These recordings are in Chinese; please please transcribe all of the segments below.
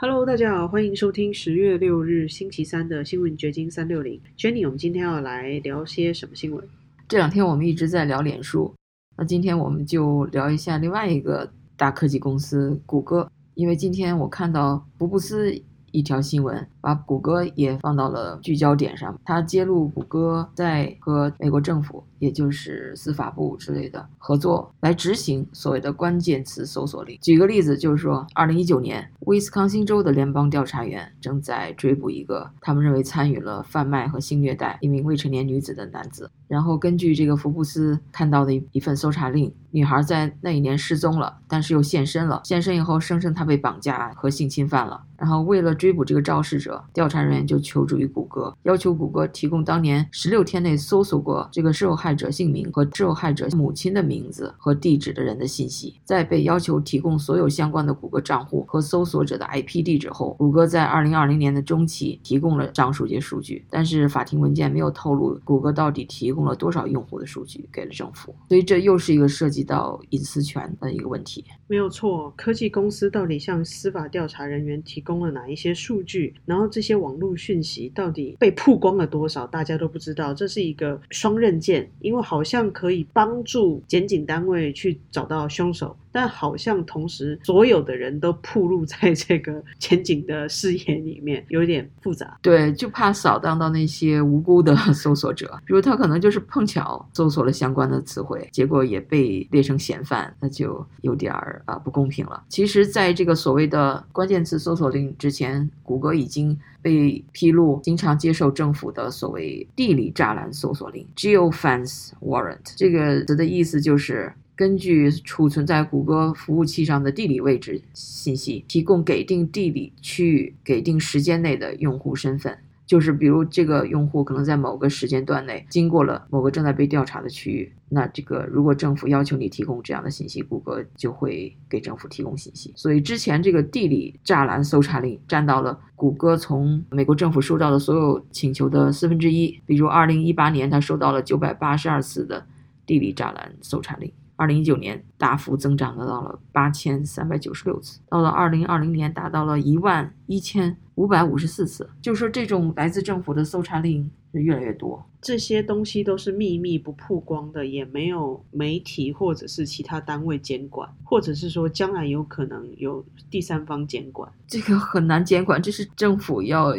Hello，大家好，欢迎收听十月六日星期三的新闻掘金三六零。Jenny，我们今天要来聊些什么新闻？这两天我们一直在聊脸书，那今天我们就聊一下另外一个大科技公司谷歌，因为今天我看到福布斯一条新闻。把谷歌也放到了聚焦点上，它揭露谷歌在和美国政府，也就是司法部之类的合作来执行所谓的关键词搜索令。举个例子，就是说，二零一九年，威斯康星州的联邦调查员正在追捕一个他们认为参与了贩卖和性虐待一名未成年女子的男子。然后根据这个福布斯看到的一一份搜查令，女孩在那一年失踪了，但是又现身了。现身以后，声称她被绑架和性侵犯了。然后为了追捕这个肇事者。调查人员就求助于谷歌，要求谷歌提供当年十六天内搜索过这个受害者姓名和受害者母亲的名字和地址的人的信息。在被要求提供所有相关的谷歌账户和搜索者的 IP 地址后，谷歌在二零二零年的中期提供了上述这些数据，但是法庭文件没有透露谷歌到底提供用了多少用户的数据给了政府，所以这又是一个涉及到隐私权的一个问题。没有错，科技公司到底向司法调查人员提供了哪一些数据？然后这些网络讯息到底被曝光了多少？大家都不知道，这是一个双刃剑，因为好像可以帮助检警单位去找到凶手。但好像同时所有的人都暴露在这个前景的视野里面，有点复杂。对，就怕扫荡到那些无辜的 搜索者，比如他可能就是碰巧搜索了相关的词汇，结果也被列成嫌犯，那就有点儿啊不公平了。其实，在这个所谓的关键词搜索令之前，谷歌已经被披露经常接受政府的所谓地理栅栏搜索令 （Geofence Warrant）。这个词的意思就是。根据储存在谷歌服务器上的地理位置信息，提供给定地理区域、给定时间内的用户身份。就是比如这个用户可能在某个时间段内经过了某个正在被调查的区域，那这个如果政府要求你提供这样的信息，谷歌就会给政府提供信息。所以之前这个地理栅栏搜查令占到了谷歌从美国政府收到的所有请求的四分之一。比如二零一八年，他收到了九百八十二次的地理栅栏搜查令。二零一九年大幅增长的到了八千三百九十六次，到了二零二零年达到了一万一千五百五十四次。就是说，这种来自政府的搜查令是越来越多。这些东西都是秘密不曝光的，也没有媒体或者是其他单位监管，或者是说将来有可能有第三方监管。这个很难监管，这是政府要。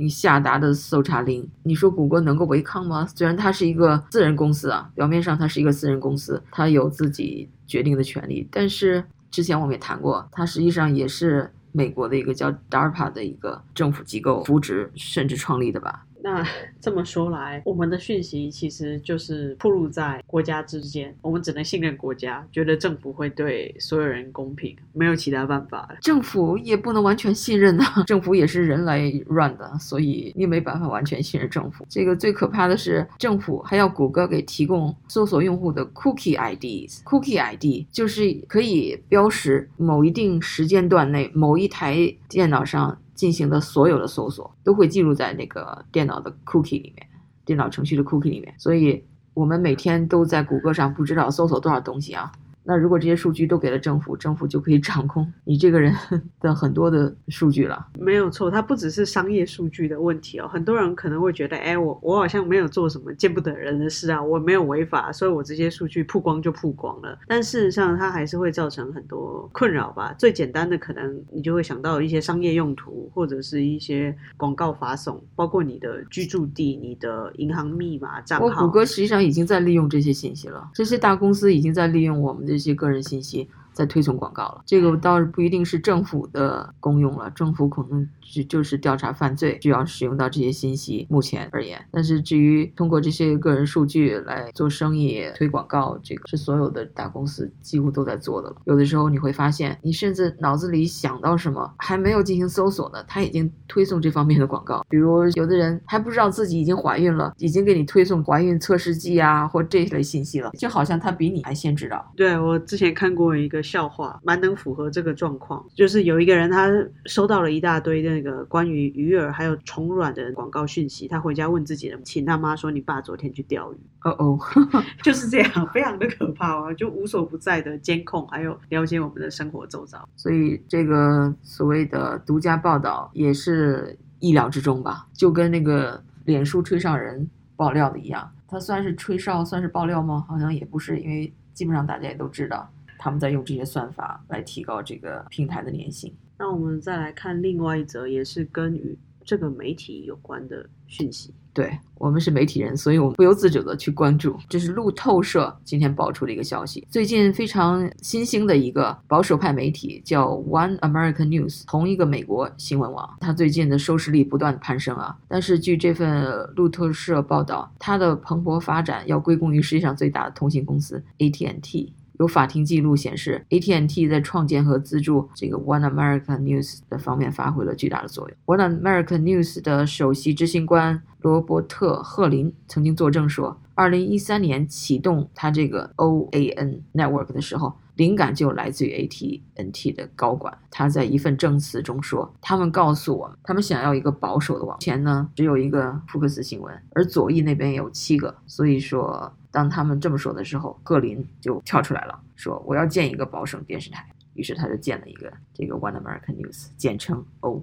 你下达的搜查令，你说谷歌能够违抗吗？虽然它是一个私人公司啊，表面上它是一个私人公司，它有自己决定的权利，但是之前我们也谈过，它实际上也是美国的一个叫 DARPA 的一个政府机构扶植甚至创立的吧。那 这么说来，我们的讯息其实就是铺露在国家之间，我们只能信任国家，觉得政府会对所有人公平，没有其他办法。政府也不能完全信任呐，政府也是人来 run 的，所以你没办法完全信任政府。这个最可怕的是，政府还要谷歌给提供搜索用户的 cookie IDs。cookie ID 就是可以标识某一定时间段内某一台电脑上。进行的所有的搜索都会记录在那个电脑的 cookie 里面，电脑程序的 cookie 里面，所以我们每天都在谷歌上不知道搜索多少东西啊。那如果这些数据都给了政府，政府就可以掌控你这个人的很多的数据了。没有错，它不只是商业数据的问题哦。很多人可能会觉得，哎，我我好像没有做什么见不得人的事啊，我没有违法，所以我这些数据曝光就曝光了。但事实上，它还是会造成很多困扰吧。最简单的，可能你就会想到一些商业用途，或者是一些广告发送，包括你的居住地、你的银行密码、账号。谷歌实际上已经在利用这些信息了，这些大公司已经在利用我们。这些个人信息。在推送广告了，这个倒是不一定是政府的功用了，政府可能就就是调查犯罪需要使用到这些信息。目前而言，但是至于通过这些个人数据来做生意、推广告，这个是所有的大公司几乎都在做的了。有的时候你会发现，你甚至脑子里想到什么还没有进行搜索呢，他已经推送这方面的广告。比如有的人还不知道自己已经怀孕了，已经给你推送怀孕测试剂啊或这类信息了，就好像他比你还先知道。对我之前看过一个。笑话，蛮能符合这个状况。就是有一个人他收到了一大堆那个关于鱼饵还有虫卵的广告讯息，他回家问自己的亲，他妈说：“你爸昨天去钓鱼。哦哦，” 就是这样，非常的可怕啊！就无所不在的监控，还有了解我们的生活周遭。所以这个所谓的独家报道也是意料之中吧？就跟那个脸书吹哨人爆料的一样，他算是吹哨，算是爆料吗？好像也不是，因为基本上大家也都知道，他们在用这些算法来提高这个平台的粘性。那我们再来看另外一则，也是跟与这个媒体有关的讯息。对我们是媒体人，所以我们不由自主的去关注。这是路透社今天爆出的一个消息，最近非常新兴的一个保守派媒体叫 One American News，同一个美国新闻网，它最近的收视率不断攀升啊。但是据这份路透社报道，它的蓬勃发展要归功于世界上最大的通信公司 AT&T。有法庭记录显示，AT&T 在创建和资助这个 One American News 的方面发挥了巨大的作用。One American News 的首席执行官罗伯特·赫林曾经作证说二零一三年启动他这个 OAN Network 的时候，灵感就来自于 AT&T 的高管。他在一份证词中说：“他们告诉我，他们想要一个保守的网，前呢只有一个福克斯新闻，而左翼那边有七个。所以说。”当他们这么说的时候，格林就跳出来了，说我要建一个保守电视台。于是他就建了一个这个 One American News，简称 O。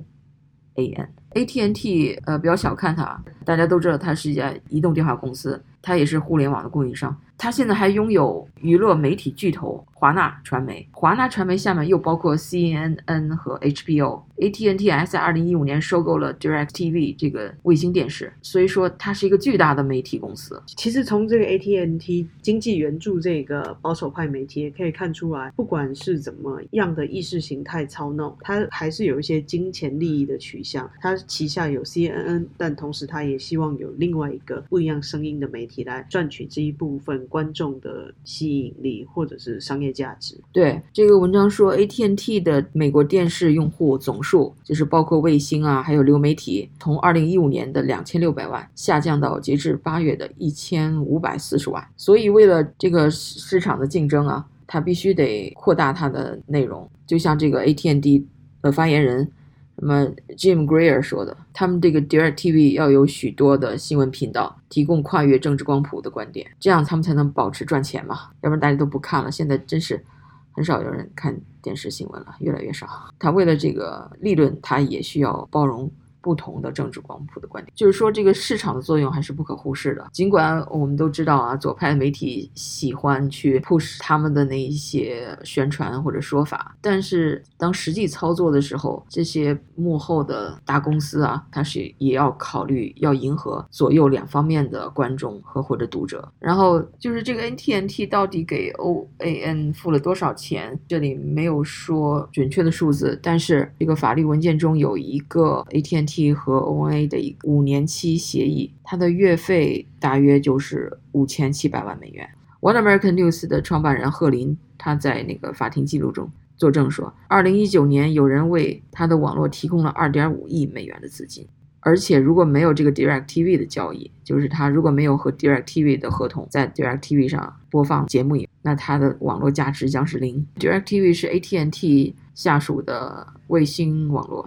”A N A T N T，呃，不要小看它，大家都知道它是一家移动电话公司，它也是互联网的供应商。它现在还拥有娱乐媒体巨头华纳传媒，华纳传媒下面又包括 CNN 和 HBO。AT&T 还在2015年收购了 DirecTV 这个卫星电视，所以说它是一个巨大的媒体公司。其实从这个 AT&T 经济援助这个保守派媒体也可以看出来，不管是怎么样的意识形态操弄，它还是有一些金钱利益的取向。它旗下有 CNN，但同时它也希望有另外一个不一样声音的媒体来赚取这一部分观众的吸引力或者是商业价值。对这个文章说，AT&T 的美国电视用户总数，就是包括卫星啊，还有流媒体，从二零一五年的两千六百万下降到截至八月的一千五百四十万。所以为了这个市场的竞争啊，它必须得扩大它的内容。就像这个 AT&T 的发言人。那么，Jim Greer 说的，他们这个 DirecTV 要有许多的新闻频道，提供跨越政治光谱的观点，这样他们才能保持赚钱嘛，要不然大家都不看了。现在真是很少有人看电视新闻了，越来越少。他为了这个利润，他也需要包容。不同的政治光谱的观点，就是说这个市场的作用还是不可忽视的。尽管我们都知道啊，左派媒体喜欢去 push 他们的那一些宣传或者说法，但是当实际操作的时候，这些幕后的大公司啊，它是也要考虑要迎合左右两方面的观众和或者读者。然后就是这个 NTNT 到底给 OAN 付了多少钱？这里没有说准确的数字，但是这个法律文件中有一个 ATNT。和 ONA 的一五年期协议，它的月费大约就是五千七百万美元。One American News 的创办人赫林他在那个法庭记录中作证说，二零一九年有人为他的网络提供了二点五亿美元的资金，而且如果没有这个 DirecTV 的交易，就是他如果没有和 DirecTV 的合同在 DirecTV 上播放节目，那他的网络价值将是零。Direct TV 是 AT&T 下属的卫星网络。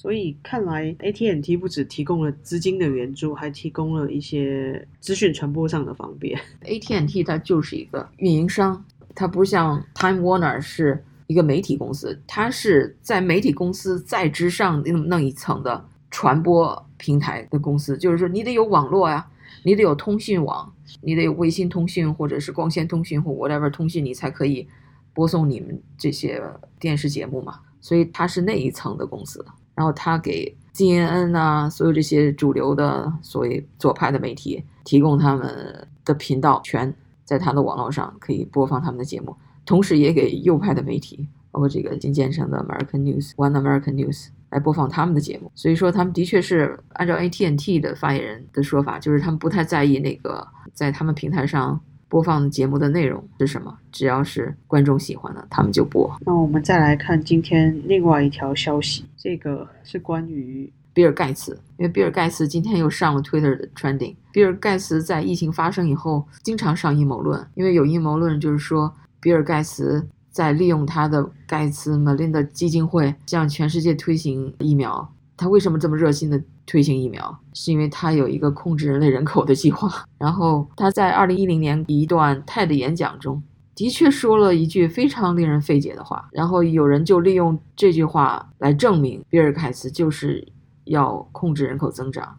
所以看来，AT&T 不只提供了资金的援助，还提供了一些资讯传播上的方便。AT&T 它就是一个运营商，它不像 Time Warner 是一个媒体公司，它是在媒体公司在之上那那一层的传播平台的公司。就是说，你得有网络呀，你得有通讯网，你得有卫星通讯或者是光纤通讯或 whatever 通讯，你才可以播送你们这些电视节目嘛。所以它是那一层的公司。然后他给 CNN 啊，所有这些主流的所谓左派的媒体提供他们的频道权，在他的网络上可以播放他们的节目，同时也给右派的媒体，包括这个新建成的 American News One American News 来播放他们的节目。所以说，他们的确是按照 AT&T 的发言人的说法，就是他们不太在意那个在他们平台上。播放节目的内容是什么？只要是观众喜欢的，他们就播。那我们再来看今天另外一条消息，这个是关于比尔盖茨，因为比尔盖茨今天又上了 Twitter 的 trending。比尔盖茨在疫情发生以后，经常上阴谋论，因为有阴谋论就是说比尔盖茨在利用他的盖茨 Melinda 基金会向全世界推行疫苗。他为什么这么热心的推行疫苗？是因为他有一个控制人类人口的计划。然后他在二零一零年一段 TED 演讲中，的确说了一句非常令人费解的话。然后有人就利用这句话来证明比尔盖茨就是要控制人口增长。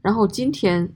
然后今天，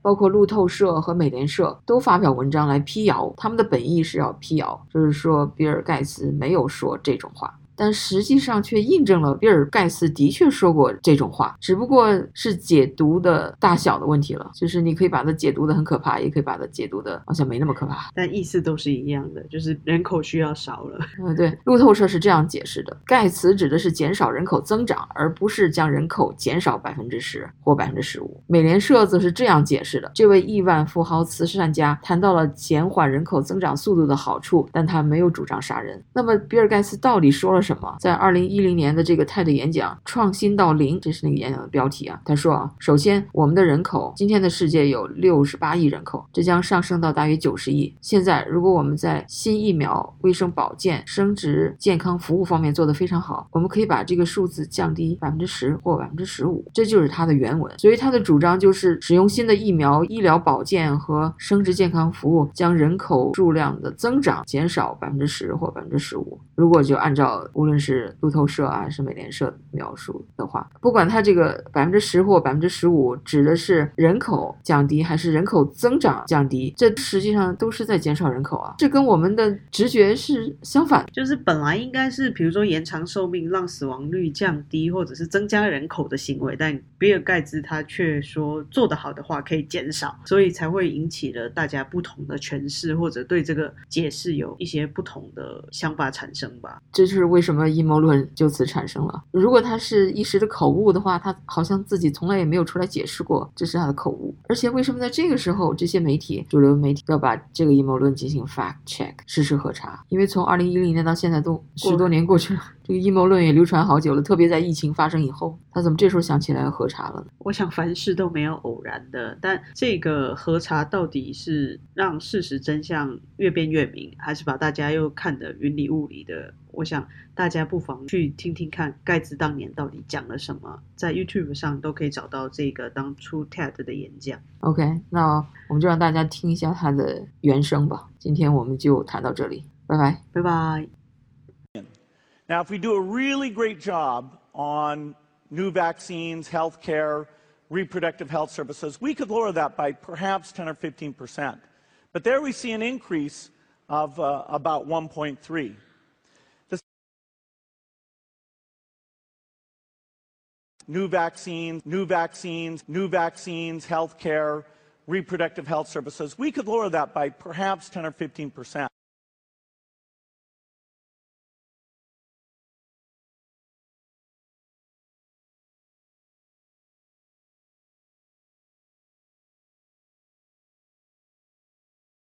包括路透社和美联社都发表文章来辟谣，他们的本意是要辟谣，就是说比尔盖茨没有说这种话。但实际上却印证了比尔盖茨的确说过这种话，只不过是解读的大小的问题了。就是你可以把它解读的很可怕，也可以把它解读的好像没那么可怕，但意思都是一样的，就是人口需要少了。嗯，对，路透社是这样解释的：盖茨指的是减少人口增长，而不是将人口减少百分之十或百分之十五。美联社则是这样解释的：这位亿万富豪慈善家谈到了减缓人口增长速度的好处，但他没有主张杀人。那么比尔盖茨到底说了？什么？在二零一零年的这个 TED 演讲《创新到零》，这是那个演讲的标题啊。他说啊，首先，我们的人口，今天的世界有六十八亿人口，这将上升到大约九十亿。现在，如果我们在新疫苗、卫生保健、生殖健康服务方面做得非常好，我们可以把这个数字降低百分之十或百分之十五。这就是他的原文。所以他的主张就是使用新的疫苗、医疗保健和生殖健康服务，将人口数量的增长减少百分之十或百分之十五。如果就按照无论是路透社啊，还是美联社描述的话，不管它这个百分之十或百分之十五指的是人口降低还是人口增长降低，这实际上都是在减少人口啊。这跟我们的直觉是相反，就是本来应该是比如说延长寿命、让死亡率降低，或者是增加人口的行为，但比尔盖茨他却说做得好的话可以减少，所以才会引起了大家不同的诠释，或者对这个解释有一些不同的想法产生生吧。这就是为什么阴谋论就此产生了。如果他是一时的口误的话，他好像自己从来也没有出来解释过这是他的口误。而且为什么在这个时候，这些媒体、主流媒体要把这个阴谋论进行 fact check 事实核查？因为从二零一零年到现在都十多年过去了，这个阴谋论也流传好久了。特别在疫情发生以后，他怎么这时候想起来要核查了呢？我想凡事都没有偶然的，但这个核查到底是让事实真相越辩越明，还是把大家又看得云里雾里的？我想大家不妨去听听看盖茨当年到底讲了什么，在 YouTube 上都可以找到这个当初 TED 的演讲。OK，那我们就让大家听一下他的原声吧。今天我们就谈到这里，拜拜，拜拜。Now, if we do a really great job on new vaccines, healthcare, reproductive health services, we could lower that by perhaps 10 or 15 percent. But there we see an increase of uh, about 1.3. new vaccines, new vaccines, new vaccines, healthcare, reproductive health services, we could lower that by perhaps 10 or 15 percent.